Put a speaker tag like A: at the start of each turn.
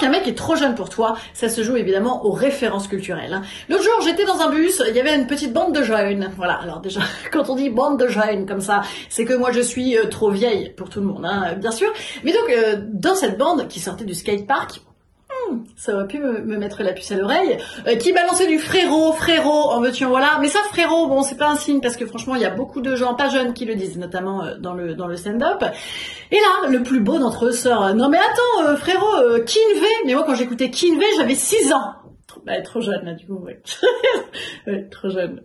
A: Qu'un mec est trop jeune pour toi Ça se joue évidemment aux références culturelles. hein. L'autre jour, j'étais dans un bus, il y avait une petite bande de jeunes. Voilà, alors déjà, quand on dit bande de jeunes comme ça, c'est que moi je suis euh, trop vieille pour tout le monde, hein, bien sûr. Mais donc, euh, dans cette bande qui sortait du skatepark, ça aurait pu me, me mettre la puce à l'oreille, euh, qui balançait du frérot, frérot, en veux-tu, en voilà. Mais ça, frérot, bon, c'est pas un signe parce que franchement, il y a beaucoup de gens pas jeunes qui le disent, notamment euh, dans le dans stand-up. Et là, le plus beau d'entre eux sort, non mais attends, euh, frérot, euh, Kinvey. Mais moi, quand j'écoutais Kinvey, j'avais 6 ans. Trop- Bah, trop jeune là, du coup, ouais. ouais trop jeune.